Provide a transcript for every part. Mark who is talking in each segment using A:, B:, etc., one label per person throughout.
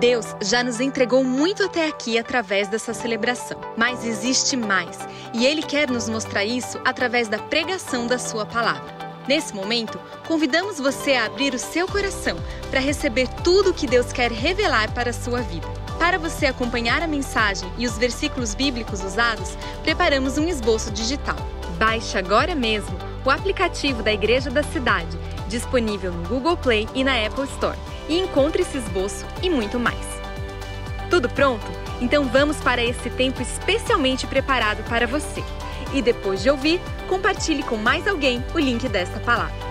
A: Deus já nos entregou muito até aqui através dessa celebração, mas existe mais, e Ele quer nos mostrar isso através da pregação da Sua palavra. Nesse momento, convidamos você a abrir o seu coração para receber tudo o que Deus quer revelar para a sua vida. Para você acompanhar a mensagem e os versículos bíblicos usados, preparamos um esboço digital. Baixe agora mesmo o aplicativo da Igreja da Cidade, disponível no Google Play e na Apple Store e encontre esse esboço e muito mais. Tudo pronto? Então vamos para esse tempo especialmente preparado para você. E depois de ouvir, compartilhe com mais alguém o link desta palavra.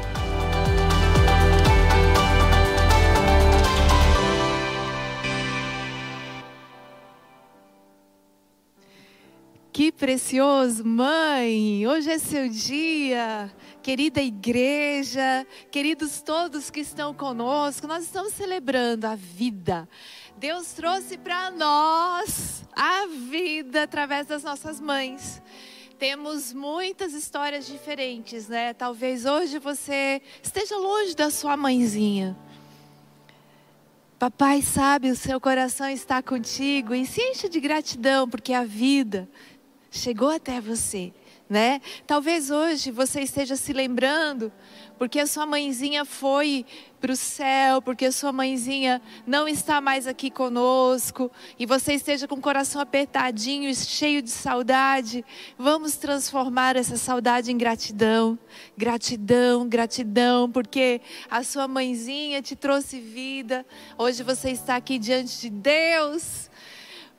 B: Precioso, mãe! Hoje é seu dia querida igreja, queridos todos que estão conosco, nós estamos celebrando a vida. Deus trouxe para nós a vida através das nossas mães. Temos muitas histórias diferentes, né? Talvez hoje você esteja longe da sua mãezinha. Papai sabe, o seu coração está contigo e se enche de gratidão porque a vida chegou até você né? Talvez hoje você esteja se lembrando porque a sua mãezinha foi para o céu, porque a sua mãezinha não está mais aqui conosco e você esteja com o coração apertadinho, cheio de saudade. Vamos transformar essa saudade em gratidão. Gratidão, gratidão, porque a sua mãezinha te trouxe vida. Hoje você está aqui diante de Deus.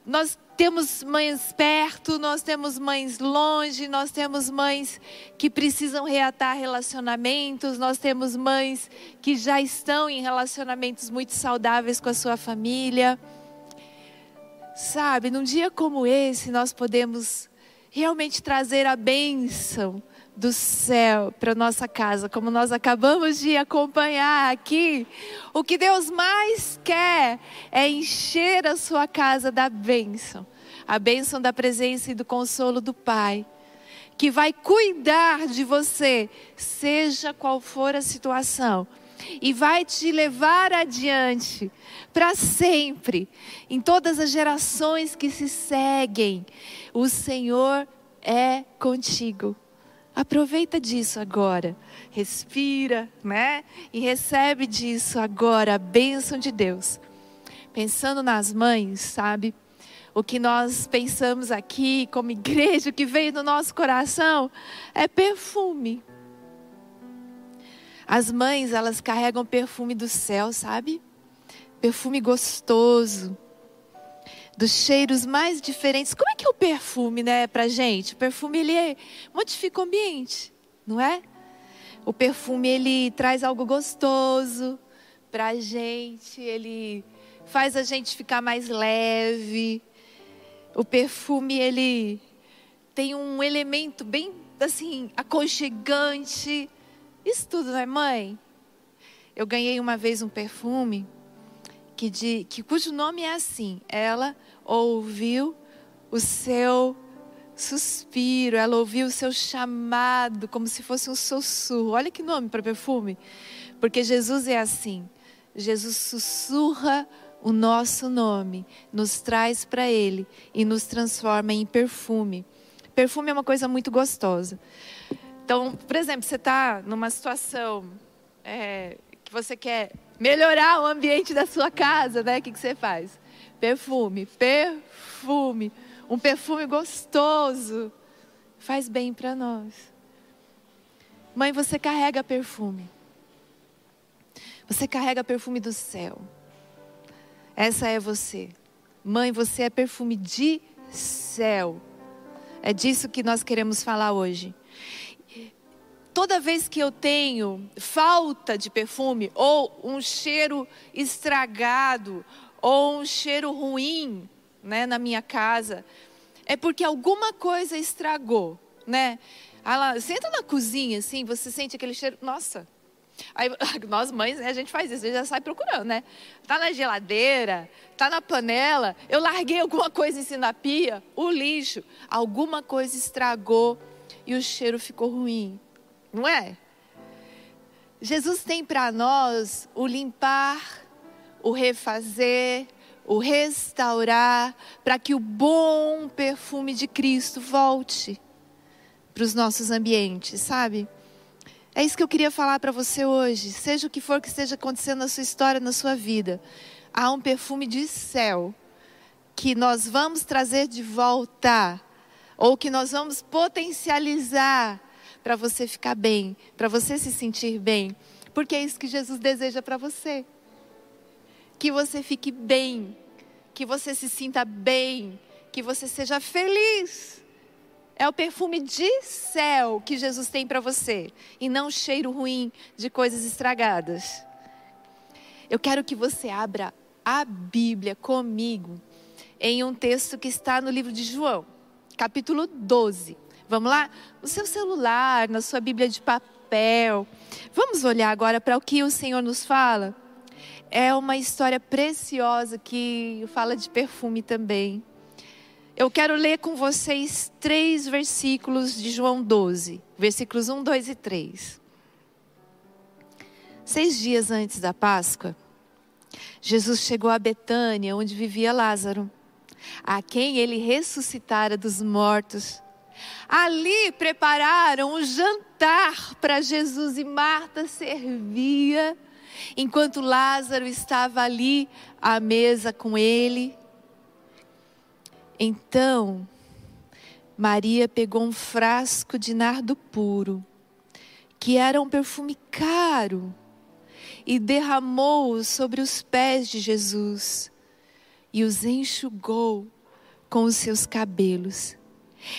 B: Nós temos mães perto, nós temos mães longe, nós temos mães que precisam reatar relacionamentos, nós temos mães que já estão em relacionamentos muito saudáveis com a sua família. Sabe, num dia como esse, nós podemos realmente trazer a bênção do céu para nossa casa, como nós acabamos de acompanhar aqui. O que Deus mais quer é encher a sua casa da bênção, a bênção da presença e do consolo do Pai, que vai cuidar de você, seja qual for a situação, e vai te levar adiante para sempre, em todas as gerações que se seguem. O Senhor é contigo. Aproveita disso agora. Respira, né? E recebe disso agora a bênção de Deus. Pensando nas mães, sabe? O que nós pensamos aqui como igreja, o que veio no nosso coração, é perfume. As mães, elas carregam perfume do céu, sabe? Perfume gostoso dos cheiros mais diferentes. Como é que é o perfume, né, pra gente? O perfume ele é, modifica o ambiente, não é? O perfume ele traz algo gostoso pra gente, ele faz a gente ficar mais leve. O perfume ele tem um elemento bem assim aconchegante. Isso tudo, não é, mãe? Eu ganhei uma vez um perfume que, de, que cujo nome é assim. Ela ouviu o seu suspiro, ela ouviu o seu chamado, como se fosse um sussurro. Olha que nome para perfume. Porque Jesus é assim. Jesus sussurra o nosso nome, nos traz para Ele e nos transforma em perfume. Perfume é uma coisa muito gostosa. Então, por exemplo, você está numa situação é, que você quer melhorar o ambiente da sua casa, né? O que, que você faz? Perfume, perfume. Um perfume gostoso. Faz bem para nós. Mãe, você carrega perfume. Você carrega perfume do céu. Essa é você. Mãe, você é perfume de céu. É disso que nós queremos falar hoje. Toda vez que eu tenho falta de perfume ou um cheiro estragado ou um cheiro ruim, né, na minha casa, é porque alguma coisa estragou, né? Ela, você entra na cozinha, assim, você sente aquele cheiro, nossa. Aí, nós mães, né, a gente faz isso, a gente já sai procurando, né? Tá na geladeira, tá na panela, eu larguei alguma coisa em cima da pia, o lixo, alguma coisa estragou e o cheiro ficou ruim, não é? Jesus tem para nós o limpar o refazer, o restaurar, para que o bom perfume de Cristo volte para os nossos ambientes, sabe? É isso que eu queria falar para você hoje. Seja o que for que esteja acontecendo na sua história, na sua vida, há um perfume de céu que nós vamos trazer de volta, ou que nós vamos potencializar para você ficar bem, para você se sentir bem, porque é isso que Jesus deseja para você. Que você fique bem, que você se sinta bem, que você seja feliz. É o perfume de céu que Jesus tem para você, e não cheiro ruim de coisas estragadas. Eu quero que você abra a Bíblia comigo em um texto que está no livro de João, capítulo 12. Vamos lá? No seu celular, na sua Bíblia de papel. Vamos olhar agora para o que o Senhor nos fala? É uma história preciosa que fala de perfume também. Eu quero ler com vocês três versículos de João 12, versículos 1, 2 e 3. Seis dias antes da Páscoa, Jesus chegou a Betânia, onde vivia Lázaro, a quem ele ressuscitara dos mortos. Ali prepararam um jantar para Jesus e Marta servia, enquanto Lázaro estava ali à mesa com ele. Então, Maria pegou um frasco de nardo puro, que era um perfume caro, e derramou-o sobre os pés de Jesus e os enxugou com os seus cabelos.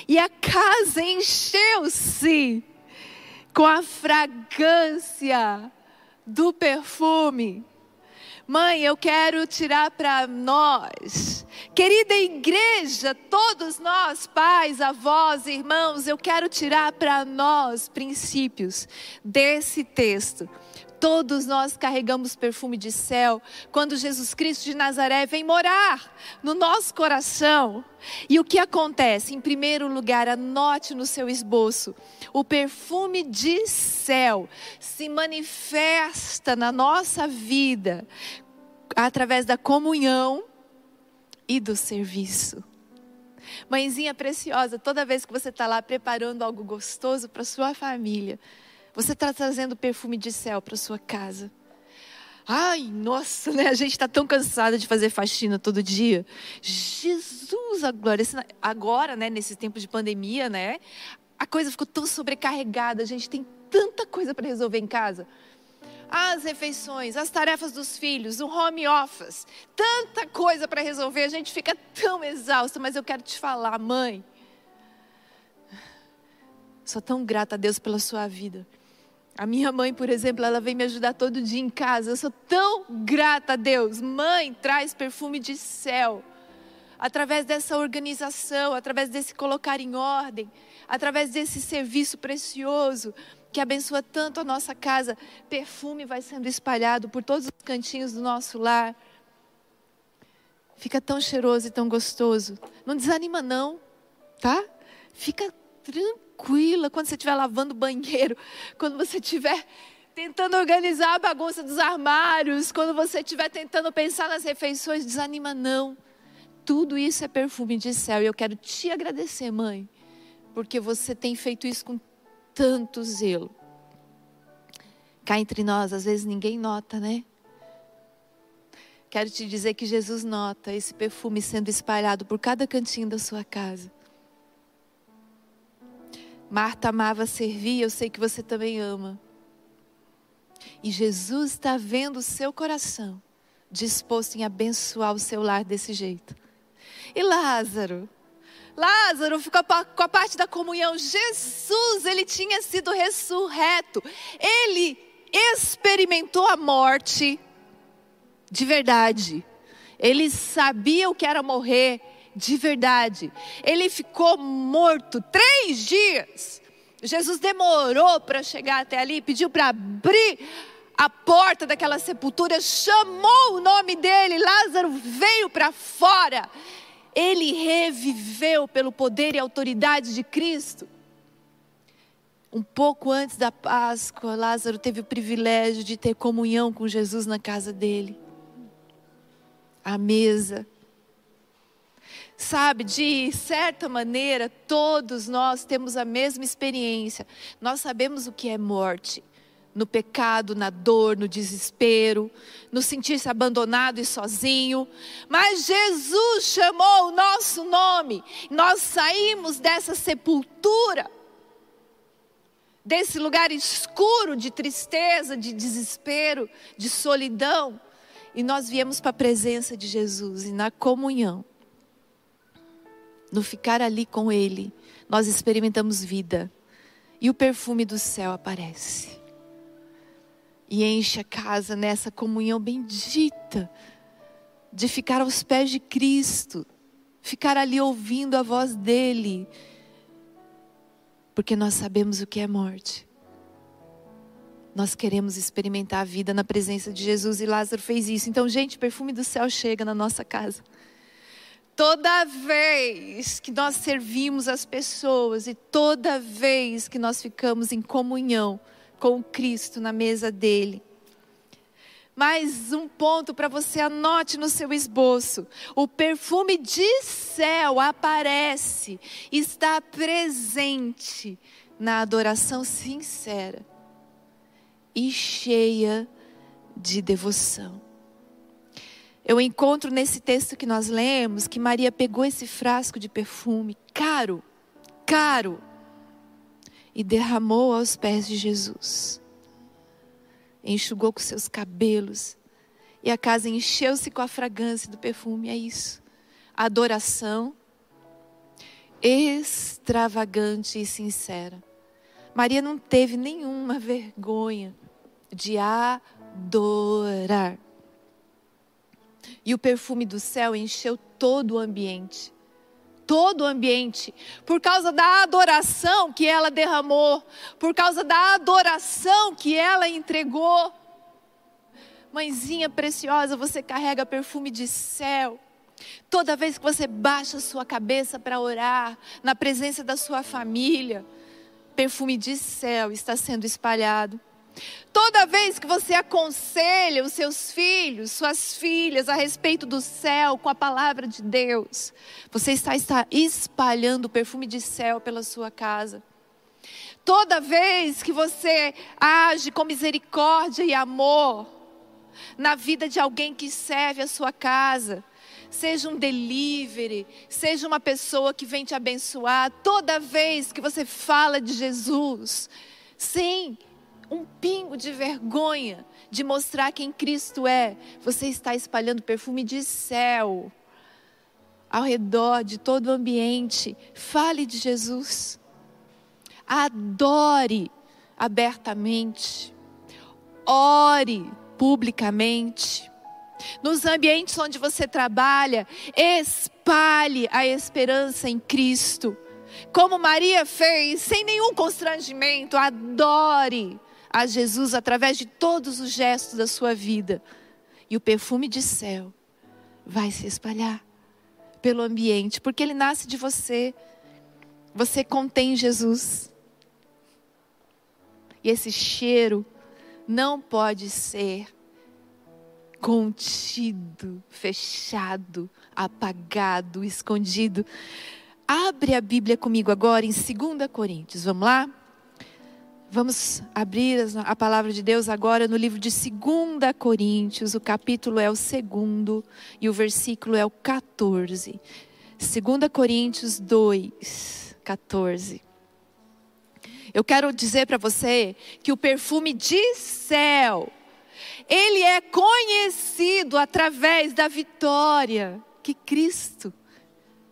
B: E a casa encheu-se com a fragrância do perfume. Mãe, eu quero tirar para nós, querida igreja, todos nós, pais, avós, irmãos, eu quero tirar para nós princípios desse texto Todos nós carregamos perfume de céu quando Jesus Cristo de Nazaré vem morar no nosso coração. E o que acontece? Em primeiro lugar, anote no seu esboço: o perfume de céu se manifesta na nossa vida através da comunhão e do serviço. Mãezinha preciosa, toda vez que você está lá preparando algo gostoso para sua família, você está trazendo perfume de céu para sua casa. Ai, nossa, né? A gente está tão cansada de fazer faxina todo dia. Jesus, agora, agora, né? Nesse tempo de pandemia, né? A coisa ficou tão sobrecarregada. A gente tem tanta coisa para resolver em casa. As refeições, as tarefas dos filhos, o home office, tanta coisa para resolver. A gente fica tão exausta. Mas eu quero te falar, mãe. Sou tão grata a Deus pela sua vida. A minha mãe, por exemplo, ela vem me ajudar todo dia em casa. Eu sou tão grata a Deus. Mãe traz perfume de céu. Através dessa organização, através desse colocar em ordem, através desse serviço precioso que abençoa tanto a nossa casa, perfume vai sendo espalhado por todos os cantinhos do nosso lar. Fica tão cheiroso e tão gostoso. Não desanima não, tá? Fica tranquilo tranquila quando você estiver lavando o banheiro, quando você estiver tentando organizar a bagunça dos armários, quando você estiver tentando pensar nas refeições, desanima não. Tudo isso é perfume de céu e eu quero te agradecer, mãe, porque você tem feito isso com tanto zelo. Cá entre nós, às vezes ninguém nota, né? Quero te dizer que Jesus nota esse perfume sendo espalhado por cada cantinho da sua casa. Marta amava servir, eu sei que você também ama. E Jesus está vendo o seu coração disposto em abençoar o seu lar desse jeito. E Lázaro? Lázaro ficou com a parte da comunhão. Jesus, ele tinha sido ressurreto. Ele experimentou a morte de verdade. Ele sabia o que era morrer de verdade. Ele ficou morto três dias. Jesus demorou para chegar até ali, pediu para abrir a porta daquela sepultura, chamou o nome dele, Lázaro veio para fora. Ele reviveu pelo poder e autoridade de Cristo. Um pouco antes da Páscoa, Lázaro teve o privilégio de ter comunhão com Jesus na casa dele. à mesa. Sabe, de certa maneira, todos nós temos a mesma experiência. Nós sabemos o que é morte. No pecado, na dor, no desespero, no sentir-se abandonado e sozinho. Mas Jesus chamou o nosso nome. Nós saímos dessa sepultura, desse lugar escuro de tristeza, de desespero, de solidão. E nós viemos para a presença de Jesus e na comunhão no ficar ali com Ele, nós experimentamos vida. E o perfume do céu aparece. E enche a casa nessa comunhão bendita de ficar aos pés de Cristo, ficar ali ouvindo a voz dEle, porque nós sabemos o que é morte. Nós queremos experimentar a vida na presença de Jesus e Lázaro fez isso. Então, gente, perfume do céu chega na nossa casa. Toda vez que nós servimos as pessoas e toda vez que nós ficamos em comunhão com Cristo na mesa dele. Mais um ponto para você anote no seu esboço. O perfume de céu aparece, está presente na adoração sincera e cheia de devoção. Eu encontro nesse texto que nós lemos que Maria pegou esse frasco de perfume caro, caro, e derramou aos pés de Jesus. Enxugou com seus cabelos, e a casa encheu-se com a fragrância do perfume. É isso. Adoração extravagante e sincera. Maria não teve nenhuma vergonha de adorar. E o perfume do céu encheu todo o ambiente. Todo o ambiente, por causa da adoração que ela derramou, por causa da adoração que ela entregou. Mãezinha preciosa, você carrega perfume de céu. Toda vez que você baixa a sua cabeça para orar, na presença da sua família, perfume de céu está sendo espalhado. Toda vez que você aconselha os seus filhos, suas filhas a respeito do céu com a palavra de Deus, você está, está espalhando o perfume de céu pela sua casa. Toda vez que você age com misericórdia e amor na vida de alguém que serve a sua casa, seja um delivery, seja uma pessoa que vem te abençoar, toda vez que você fala de Jesus, sim, um pingo de vergonha de mostrar quem Cristo é, você está espalhando perfume de céu ao redor de todo o ambiente. Fale de Jesus. Adore abertamente. Ore publicamente. Nos ambientes onde você trabalha, espalhe a esperança em Cristo. Como Maria fez, sem nenhum constrangimento, adore a Jesus através de todos os gestos da sua vida. E o perfume de céu vai se espalhar pelo ambiente, porque ele nasce de você. Você contém Jesus. E esse cheiro não pode ser contido, fechado, apagado, escondido. Abre a Bíblia comigo agora em 2 Coríntios, vamos lá? Vamos abrir a palavra de Deus agora no livro de 2 Coríntios, o capítulo é o segundo e o versículo é o 14. 2 Coríntios 2, 14. Eu quero dizer para você que o perfume de céu, ele é conhecido através da vitória que Cristo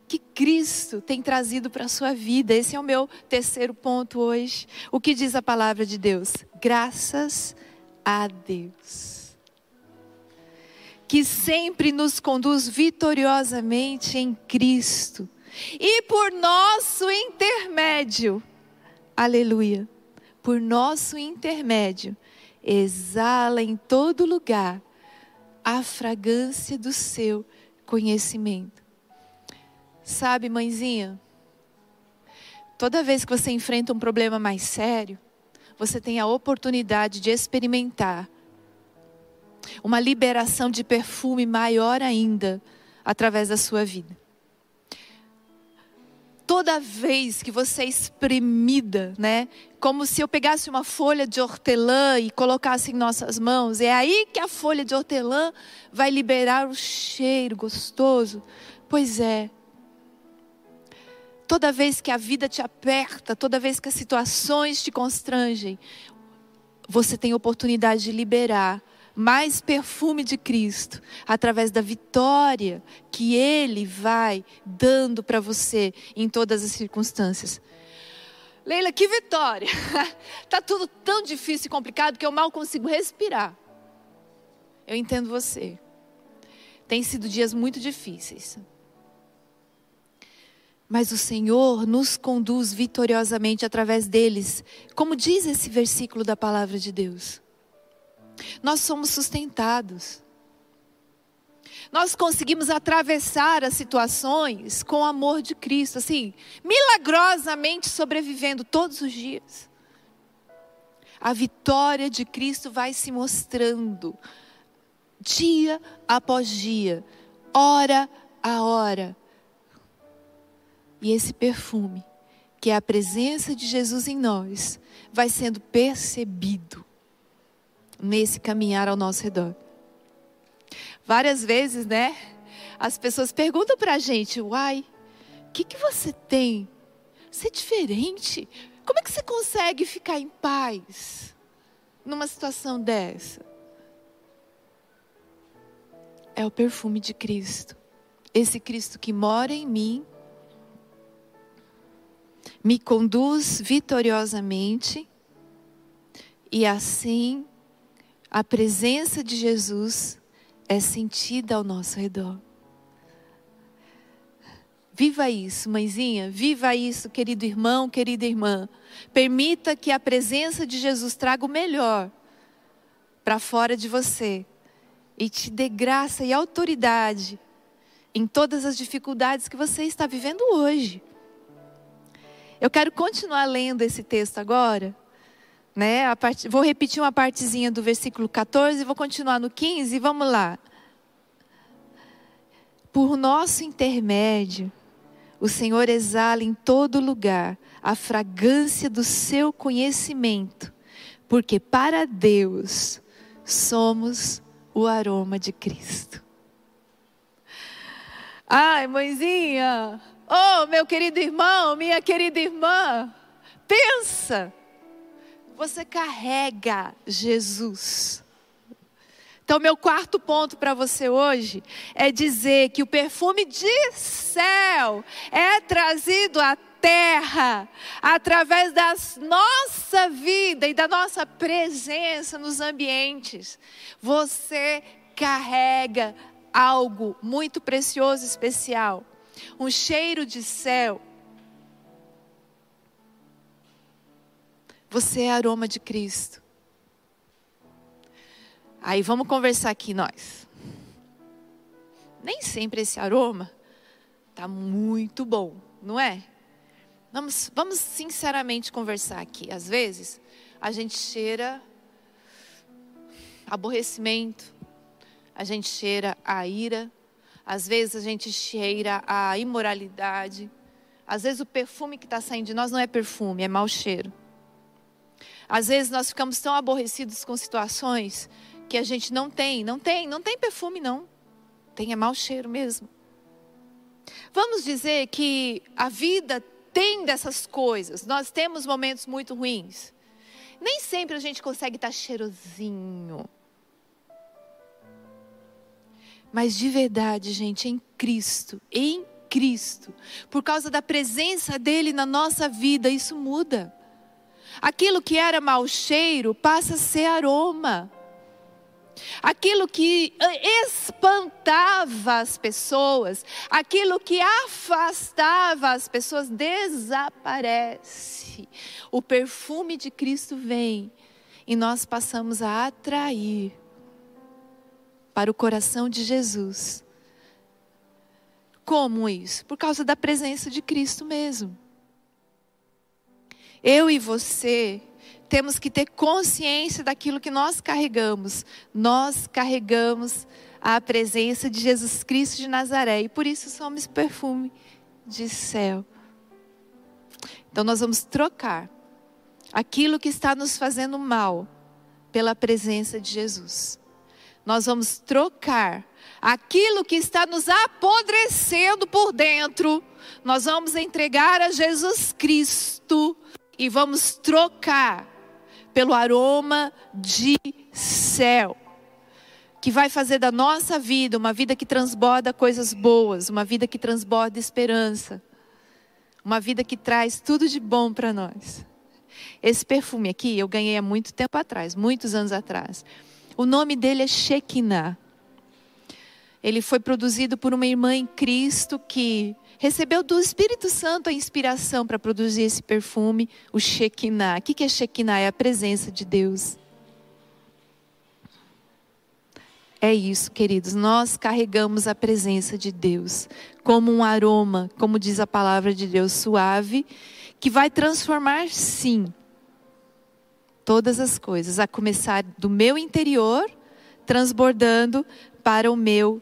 B: que Cristo tem trazido para a sua vida. Esse é o meu terceiro ponto hoje. O que diz a palavra de Deus? Graças a Deus. Que sempre nos conduz vitoriosamente em Cristo. E por nosso intermédio, aleluia, por nosso intermédio, exala em todo lugar a fragrância do seu conhecimento. Sabe, mãezinha, toda vez que você enfrenta um problema mais sério, você tem a oportunidade de experimentar uma liberação de perfume maior ainda através da sua vida. Toda vez que você é espremida, né? Como se eu pegasse uma folha de hortelã e colocasse em nossas mãos, é aí que a folha de hortelã vai liberar o cheiro gostoso. Pois é, Toda vez que a vida te aperta, toda vez que as situações te constrangem, você tem oportunidade de liberar mais perfume de Cristo através da vitória que Ele vai dando para você em todas as circunstâncias. Leila, que vitória! Tá tudo tão difícil e complicado que eu mal consigo respirar. Eu entendo você. Tem sido dias muito difíceis. Mas o Senhor nos conduz vitoriosamente através deles, como diz esse versículo da palavra de Deus. Nós somos sustentados. Nós conseguimos atravessar as situações com o amor de Cristo, assim, milagrosamente sobrevivendo todos os dias. A vitória de Cristo vai se mostrando dia após dia, hora a hora e esse perfume, que é a presença de Jesus em nós, vai sendo percebido nesse caminhar ao nosso redor. Várias vezes, né? As pessoas perguntam para a gente: Uai, o que, que você tem? Você é diferente. Como é que você consegue ficar em paz numa situação dessa? É o perfume de Cristo. Esse Cristo que mora em mim me conduz vitoriosamente e assim a presença de Jesus é sentida ao nosso redor. Viva isso, mãezinha, viva isso, querido irmão, querida irmã. Permita que a presença de Jesus traga o melhor para fora de você e te dê graça e autoridade em todas as dificuldades que você está vivendo hoje. Eu quero continuar lendo esse texto agora. Né? Part... Vou repetir uma partezinha do versículo 14, vou continuar no 15, vamos lá. Por nosso intermédio, o Senhor exala em todo lugar a fragrância do seu conhecimento, porque para Deus somos o aroma de Cristo. Ai, mãezinha, Oh, meu querido irmão, minha querida irmã, pensa, você carrega Jesus. Então, meu quarto ponto para você hoje é dizer que o perfume de céu é trazido à terra através da nossa vida e da nossa presença nos ambientes. Você carrega algo muito precioso e especial um cheiro de céu. Você é aroma de Cristo. Aí vamos conversar aqui nós. Nem sempre esse aroma tá muito bom, não é? Vamos, vamos sinceramente conversar aqui. Às vezes a gente cheira aborrecimento, a gente cheira a ira, às vezes a gente cheira a imoralidade. Às vezes o perfume que está saindo de nós não é perfume, é mau cheiro. Às vezes nós ficamos tão aborrecidos com situações que a gente não tem, não tem, não tem perfume não. Tem é mau cheiro mesmo. Vamos dizer que a vida tem dessas coisas. Nós temos momentos muito ruins. Nem sempre a gente consegue estar tá cheirosinho. Mas de verdade, gente, em Cristo, em Cristo, por causa da presença dele na nossa vida, isso muda. Aquilo que era mau cheiro passa a ser aroma. Aquilo que eh, espantava as pessoas, aquilo que afastava as pessoas, desaparece. O perfume de Cristo vem e nós passamos a atrair para o coração de Jesus. Como isso? Por causa da presença de Cristo mesmo. Eu e você temos que ter consciência daquilo que nós carregamos. Nós carregamos a presença de Jesus Cristo de Nazaré e por isso somos perfume de céu. Então nós vamos trocar aquilo que está nos fazendo mal pela presença de Jesus. Nós vamos trocar aquilo que está nos apodrecendo por dentro. Nós vamos entregar a Jesus Cristo e vamos trocar pelo aroma de céu, que vai fazer da nossa vida uma vida que transborda coisas boas, uma vida que transborda esperança, uma vida que traz tudo de bom para nós. Esse perfume aqui eu ganhei há muito tempo atrás, muitos anos atrás. O nome dele é Shekinah. Ele foi produzido por uma irmã em Cristo que recebeu do Espírito Santo a inspiração para produzir esse perfume, o Shekinah. O que é Shekinah? É a presença de Deus. É isso, queridos. Nós carregamos a presença de Deus como um aroma, como diz a palavra de Deus, suave, que vai transformar, sim, todas as coisas, a começar do meu interior, transbordando para o meu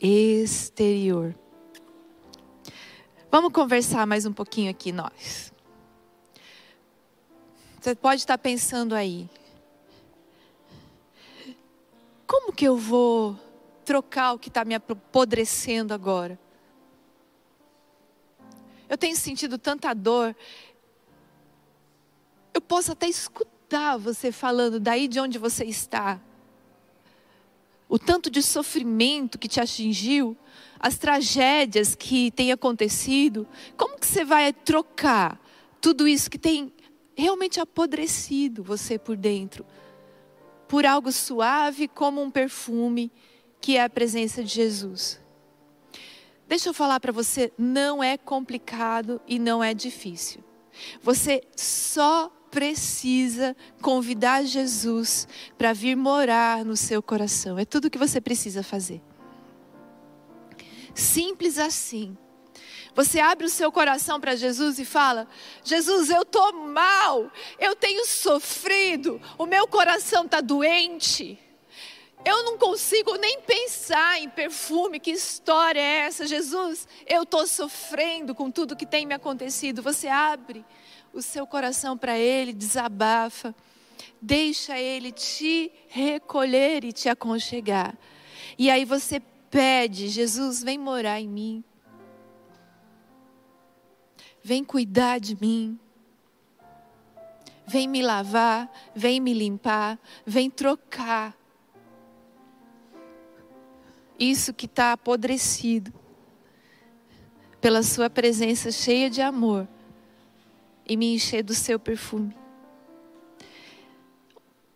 B: exterior. Vamos conversar mais um pouquinho aqui, nós. Você pode estar pensando aí. Como que eu vou trocar o que está me apodrecendo agora? Eu tenho sentido tanta dor. Eu posso até escutar você falando daí de onde você está. O tanto de sofrimento que te atingiu as tragédias que têm acontecido, como que você vai trocar tudo isso que tem realmente apodrecido você por dentro por algo suave como um perfume, que é a presença de Jesus? Deixa eu falar para você, não é complicado e não é difícil. Você só precisa convidar Jesus para vir morar no seu coração. É tudo que você precisa fazer. Simples assim. Você abre o seu coração para Jesus e fala: Jesus, eu estou mal, eu tenho sofrido, o meu coração está doente. Eu não consigo nem pensar em perfume, que história é essa? Jesus, eu estou sofrendo com tudo que tem me acontecido. Você abre o seu coração para Ele, desabafa, deixa Ele te recolher e te aconchegar. E aí você pede: Jesus, vem morar em mim. Vem cuidar de mim. Vem me lavar, vem me limpar, vem trocar isso que está apodrecido pela Sua presença cheia de amor e me encher do seu perfume.